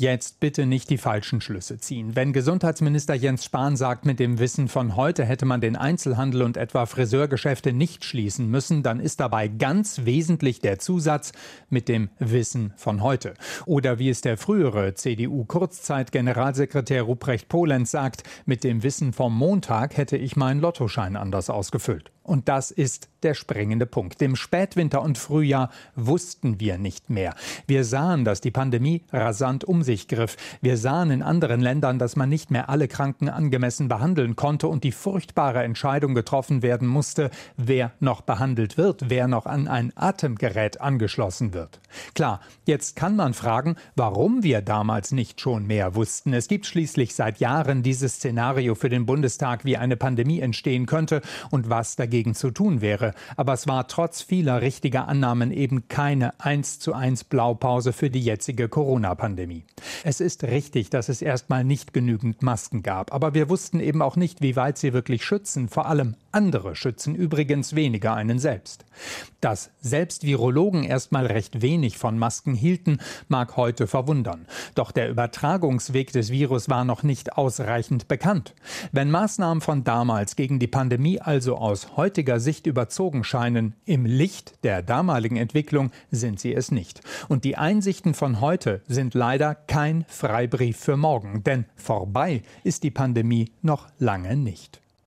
Jetzt bitte nicht die falschen Schlüsse ziehen. Wenn Gesundheitsminister Jens Spahn sagt, mit dem Wissen von heute hätte man den Einzelhandel und etwa Friseurgeschäfte nicht schließen müssen, dann ist dabei ganz wesentlich der Zusatz mit dem Wissen von heute. Oder wie es der frühere CDU-Kurzzeit-Generalsekretär Ruprecht Polenz sagt, mit dem Wissen vom Montag hätte ich meinen Lottoschein anders ausgefüllt. Und das ist der springende Punkt. Im Spätwinter und Frühjahr wussten wir nicht mehr. Wir sahen, dass die Pandemie rasant um sich griff. Wir sahen in anderen Ländern, dass man nicht mehr alle Kranken angemessen behandeln konnte und die furchtbare Entscheidung getroffen werden musste, wer noch behandelt wird, wer noch an ein Atemgerät angeschlossen wird. Klar, jetzt kann man fragen, warum wir damals nicht schon mehr wussten. Es gibt schließlich seit Jahren dieses Szenario für den Bundestag, wie eine Pandemie entstehen könnte und was dagegen dagegen zu tun wäre. Aber es war trotz vieler richtiger Annahmen eben keine 1 zu 1 Blaupause für die jetzige Corona-Pandemie. Es ist richtig, dass es erstmal nicht genügend Masken gab. Aber wir wussten eben auch nicht, wie weit sie wirklich schützen. Vor allem andere schützen übrigens weniger einen selbst. Dass selbst Virologen erstmal recht wenig von Masken hielten, mag heute verwundern. Doch der Übertragungsweg des Virus war noch nicht ausreichend bekannt. Wenn Maßnahmen von damals gegen die Pandemie also aus heutiger Sicht überzogen scheinen, im Licht der damaligen Entwicklung sind sie es nicht. Und die Einsichten von heute sind leider kein Freibrief für morgen, denn vorbei ist die Pandemie noch lange nicht.